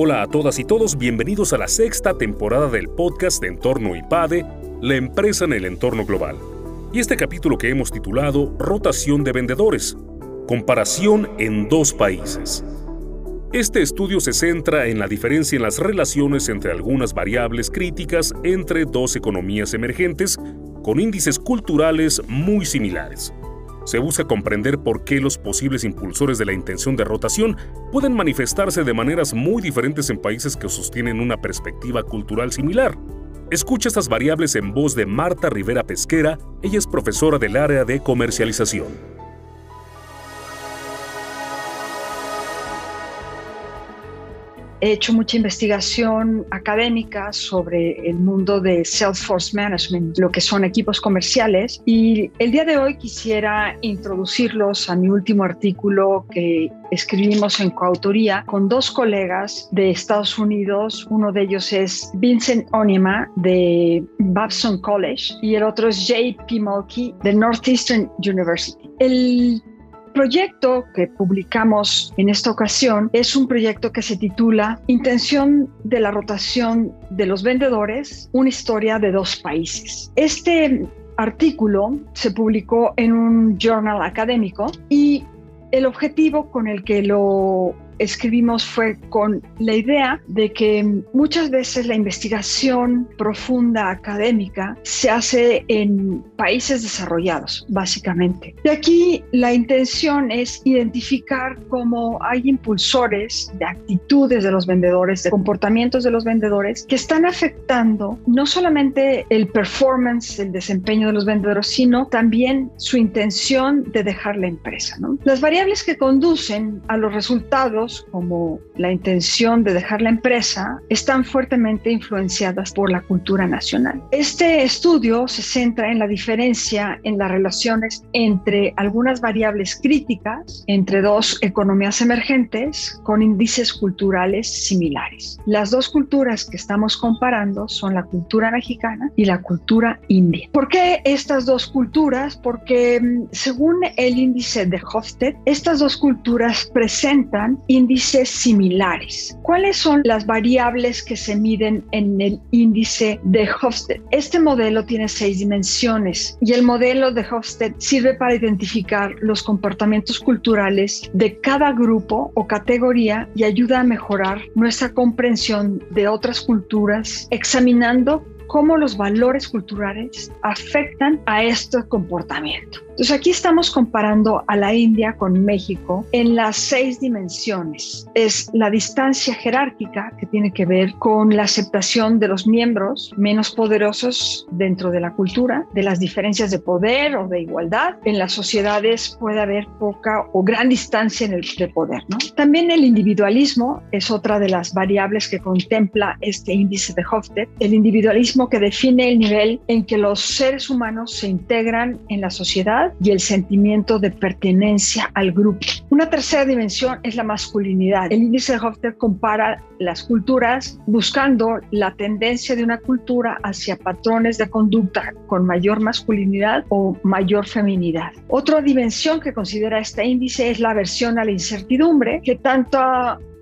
Hola a todas y todos, bienvenidos a la sexta temporada del podcast de Entorno IPADE, la empresa en el entorno global. Y este capítulo que hemos titulado Rotación de vendedores, comparación en dos países. Este estudio se centra en la diferencia en las relaciones entre algunas variables críticas entre dos economías emergentes con índices culturales muy similares. Se busca comprender por qué los posibles impulsores de la intención de rotación pueden manifestarse de maneras muy diferentes en países que sostienen una perspectiva cultural similar. Escucha estas variables en voz de Marta Rivera Pesquera, ella es profesora del área de comercialización. He hecho mucha investigación académica sobre el mundo de Salesforce Management, lo que son equipos comerciales, y el día de hoy quisiera introducirlos a mi último artículo que escribimos en coautoría con dos colegas de Estados Unidos. Uno de ellos es Vincent Onima de Babson College y el otro es J.P. Mulkey de Northeastern University. Proyecto que publicamos en esta ocasión es un proyecto que se titula Intención de la rotación de los vendedores, una historia de dos países. Este artículo se publicó en un journal académico y el objetivo con el que lo escribimos fue con la idea de que muchas veces la investigación profunda académica se hace en países desarrollados, básicamente. Y aquí la intención es identificar cómo hay impulsores de actitudes de los vendedores, de comportamientos de los vendedores, que están afectando no solamente el performance, el desempeño de los vendedores, sino también su intención de dejar la empresa. Las variables que conducen a los resultados como la intención de dejar la empresa están fuertemente influenciadas por la cultura nacional. Este estudio se centra en la diferencia en las relaciones entre algunas variables críticas entre dos economías emergentes con índices culturales similares. Las dos culturas que estamos comparando son la cultura mexicana y la cultura india. ¿Por qué estas dos culturas? Porque mm, según el índice de Hofstede, estas dos culturas presentan índices similares. ¿Cuáles son las variables que se miden en el índice de Hofstede? Este modelo tiene seis dimensiones y el modelo de Hofstede sirve para identificar los comportamientos culturales de cada grupo o categoría y ayuda a mejorar nuestra comprensión de otras culturas examinando cómo los valores culturales afectan a este comportamiento. Entonces aquí estamos comparando a la India con México en las seis dimensiones. Es la distancia jerárquica que tiene que ver con la aceptación de los miembros menos poderosos dentro de la cultura, de las diferencias de poder o de igualdad. En las sociedades puede haber poca o gran distancia en el de poder. ¿no? También el individualismo es otra de las variables que contempla este índice de Hofstede. El individualismo que define el nivel en que los seres humanos se integran en la sociedad y el sentimiento de pertenencia al grupo. Una tercera dimensión es la masculinidad. El índice de Hofstede compara las culturas buscando la tendencia de una cultura hacia patrones de conducta con mayor masculinidad o mayor feminidad. Otra dimensión que considera este índice es la aversión a la incertidumbre, que tanto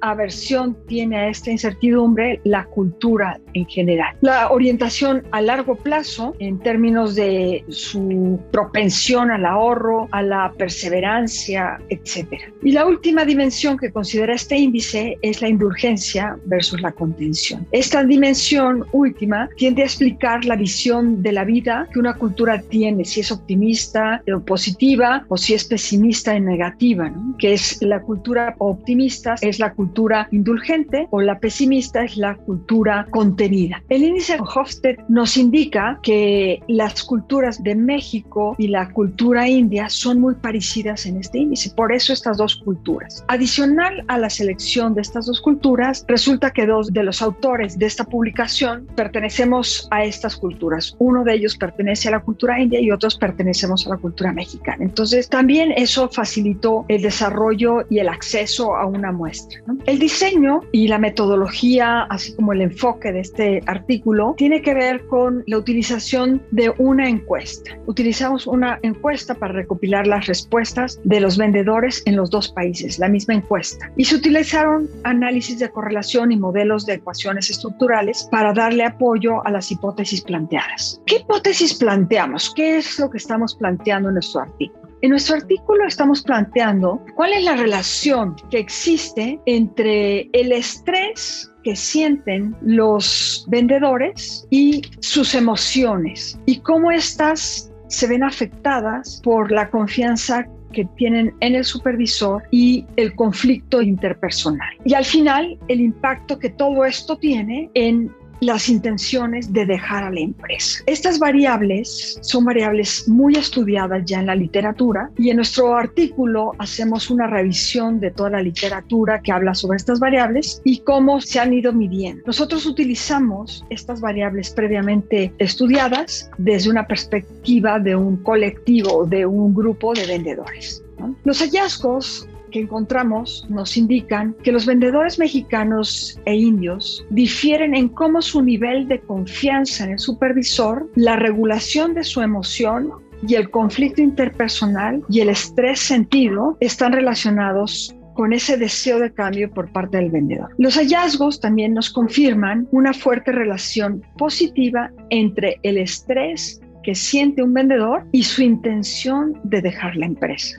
aversión tiene a esta incertidumbre la cultura en general. La orientación a largo plazo en términos de su propensión al ahorro, a la perseverancia, etc. Y la última dimensión que considera este índice es la indulgencia versus la contención. Esta dimensión última tiende a explicar la visión de la vida que una cultura tiene, si es optimista o positiva o si es pesimista y negativa, que es la cultura optimista, es la cultura cultura indulgente o la pesimista es la cultura contenida. El índice Hofstede nos indica que las culturas de México y la cultura india son muy parecidas en este índice, por eso estas dos culturas. Adicional a la selección de estas dos culturas, resulta que dos de los autores de esta publicación pertenecemos a estas culturas. Uno de ellos pertenece a la cultura india y otros pertenecemos a la cultura mexicana. Entonces, también eso facilitó el desarrollo y el acceso a una muestra. ¿no? El diseño y la metodología, así como el enfoque de este artículo, tiene que ver con la utilización de una encuesta. Utilizamos una encuesta para recopilar las respuestas de los vendedores en los dos países, la misma encuesta. Y se utilizaron análisis de correlación y modelos de ecuaciones estructurales para darle apoyo a las hipótesis planteadas. ¿Qué hipótesis planteamos? ¿Qué es lo que estamos planteando en nuestro artículo? En nuestro artículo estamos planteando cuál es la relación que existe entre el estrés que sienten los vendedores y sus emociones y cómo estas se ven afectadas por la confianza que tienen en el supervisor y el conflicto interpersonal. Y al final, el impacto que todo esto tiene en las intenciones de dejar a la empresa. Estas variables son variables muy estudiadas ya en la literatura y en nuestro artículo hacemos una revisión de toda la literatura que habla sobre estas variables y cómo se han ido midiendo. Nosotros utilizamos estas variables previamente estudiadas desde una perspectiva de un colectivo, de un grupo de vendedores. Los hallazgos que encontramos nos indican que los vendedores mexicanos e indios difieren en cómo su nivel de confianza en el supervisor, la regulación de su emoción y el conflicto interpersonal y el estrés sentido están relacionados con ese deseo de cambio por parte del vendedor. Los hallazgos también nos confirman una fuerte relación positiva entre el estrés que siente un vendedor y su intención de dejar la empresa.